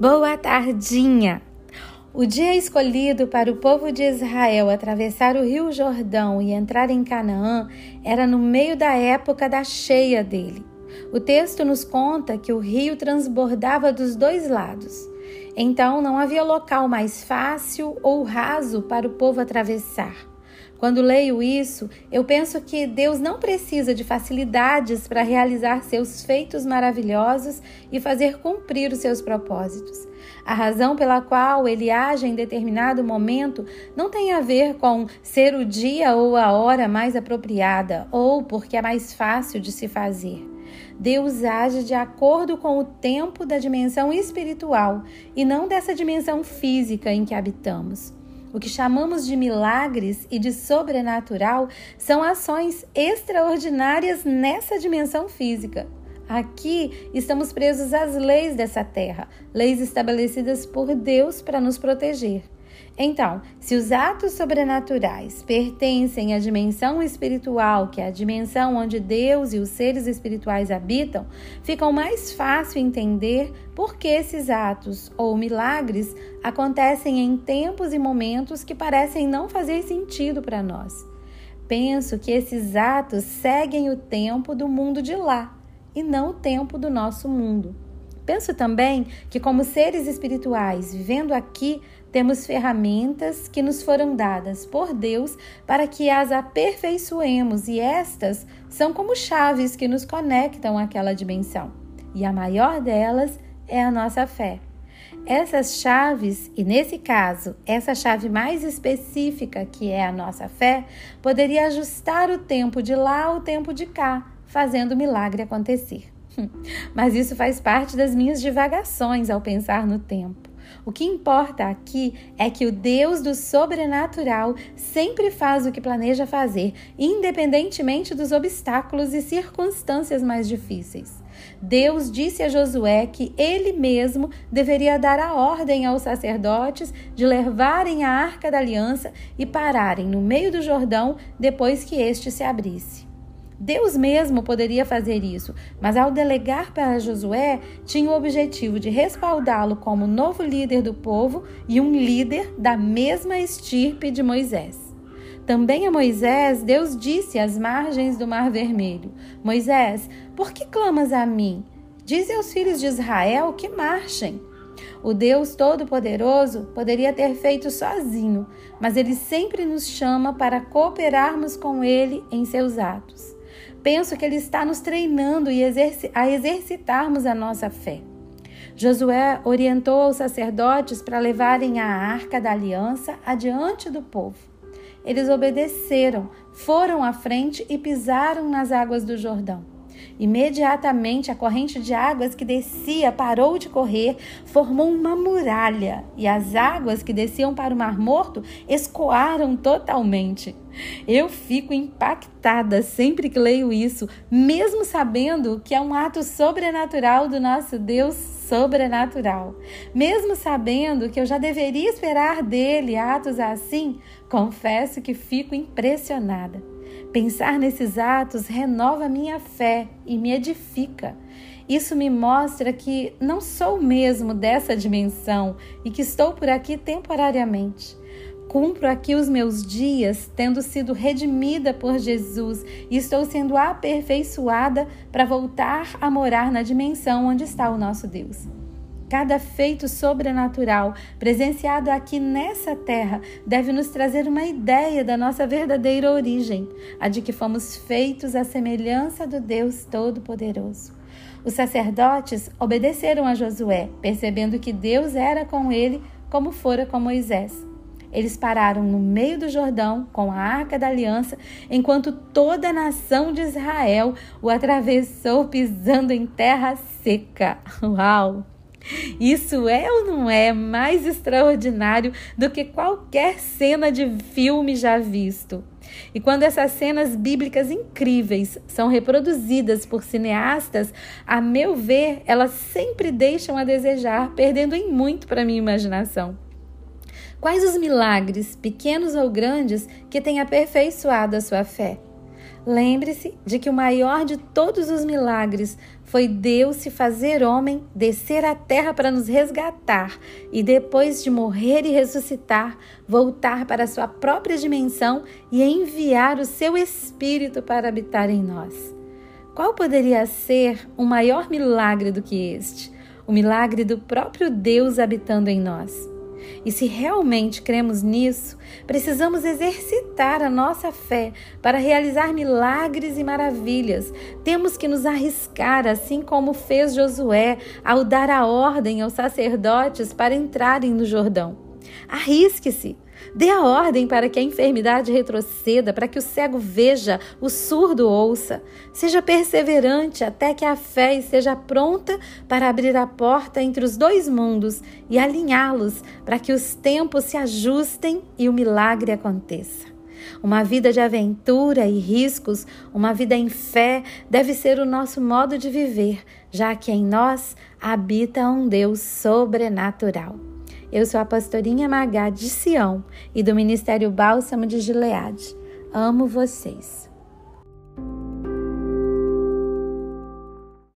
Boa tardinha! O dia escolhido para o povo de Israel atravessar o rio Jordão e entrar em Canaã era no meio da época da cheia dele. O texto nos conta que o rio transbordava dos dois lados. Então não havia local mais fácil ou raso para o povo atravessar. Quando leio isso, eu penso que Deus não precisa de facilidades para realizar seus feitos maravilhosos e fazer cumprir os seus propósitos. A razão pela qual ele age em determinado momento não tem a ver com ser o dia ou a hora mais apropriada ou porque é mais fácil de se fazer. Deus age de acordo com o tempo da dimensão espiritual e não dessa dimensão física em que habitamos. O que chamamos de milagres e de sobrenatural são ações extraordinárias nessa dimensão física. Aqui estamos presos às leis dessa terra, leis estabelecidas por Deus para nos proteger. Então, se os atos sobrenaturais pertencem à dimensão espiritual, que é a dimensão onde Deus e os seres espirituais habitam, fica mais fácil entender por que esses atos ou milagres acontecem em tempos e momentos que parecem não fazer sentido para nós. Penso que esses atos seguem o tempo do mundo de lá e não o tempo do nosso mundo. Penso também que, como seres espirituais vivendo aqui, temos ferramentas que nos foram dadas por Deus para que as aperfeiçoemos, e estas são como chaves que nos conectam àquela dimensão. E a maior delas é a nossa fé. Essas chaves, e nesse caso, essa chave mais específica, que é a nossa fé, poderia ajustar o tempo de lá ao tempo de cá, fazendo o milagre acontecer. Mas isso faz parte das minhas divagações ao pensar no tempo. O que importa aqui é que o Deus do sobrenatural sempre faz o que planeja fazer, independentemente dos obstáculos e circunstâncias mais difíceis. Deus disse a Josué que ele mesmo deveria dar a ordem aos sacerdotes de levarem a arca da aliança e pararem no meio do Jordão depois que este se abrisse. Deus mesmo poderia fazer isso, mas ao delegar para Josué, tinha o objetivo de respaldá-lo como novo líder do povo e um líder da mesma estirpe de Moisés. Também a Moisés, Deus disse às margens do Mar Vermelho: Moisés, por que clamas a mim? Dize aos filhos de Israel que marchem. O Deus Todo-Poderoso poderia ter feito sozinho, mas ele sempre nos chama para cooperarmos com ele em seus atos penso que ele está nos treinando a exercitarmos a nossa fé. Josué orientou os sacerdotes para levarem a arca da aliança adiante do povo. Eles obedeceram, foram à frente e pisaram nas águas do Jordão. Imediatamente a corrente de águas que descia parou de correr, formou uma muralha, e as águas que desciam para o Mar Morto escoaram totalmente. Eu fico impactada sempre que leio isso, mesmo sabendo que é um ato sobrenatural do nosso Deus sobrenatural. Mesmo sabendo que eu já deveria esperar dele atos assim, confesso que fico impressionada. Pensar nesses atos renova minha fé e me edifica. Isso me mostra que não sou mesmo dessa dimensão e que estou por aqui temporariamente. Cumpro aqui os meus dias tendo sido redimida por Jesus e estou sendo aperfeiçoada para voltar a morar na dimensão onde está o nosso Deus. Cada feito sobrenatural presenciado aqui nessa terra deve nos trazer uma ideia da nossa verdadeira origem, a de que fomos feitos à semelhança do Deus Todo-Poderoso. Os sacerdotes obedeceram a Josué, percebendo que Deus era com ele como fora com Moisés. Eles pararam no meio do Jordão com a arca da aliança, enquanto toda a nação de Israel o atravessou pisando em terra seca. Uau! Isso é ou não é mais extraordinário do que qualquer cena de filme já visto? E quando essas cenas bíblicas incríveis são reproduzidas por cineastas, a meu ver, elas sempre deixam a desejar, perdendo em muito para minha imaginação. Quais os milagres, pequenos ou grandes, que têm aperfeiçoado a sua fé? Lembre-se de que o maior de todos os milagres foi Deus se fazer homem, descer à terra para nos resgatar e depois de morrer e ressuscitar, voltar para sua própria dimensão e enviar o seu espírito para habitar em nós. Qual poderia ser um maior milagre do que este? O milagre do próprio Deus habitando em nós. E se realmente cremos nisso, precisamos exercitar a nossa fé para realizar milagres e maravilhas. Temos que nos arriscar, assim como fez Josué ao dar a ordem aos sacerdotes para entrarem no Jordão. Arrisque-se, Dê a ordem para que a enfermidade retroceda, para que o cego veja, o surdo ouça. Seja perseverante até que a fé esteja pronta para abrir a porta entre os dois mundos e alinhá-los para que os tempos se ajustem e o milagre aconteça. Uma vida de aventura e riscos, uma vida em fé, deve ser o nosso modo de viver, já que em nós habita um Deus sobrenatural. Eu sou a pastorinha Magá de Sião e do Ministério Bálsamo de Gileade. Amo vocês.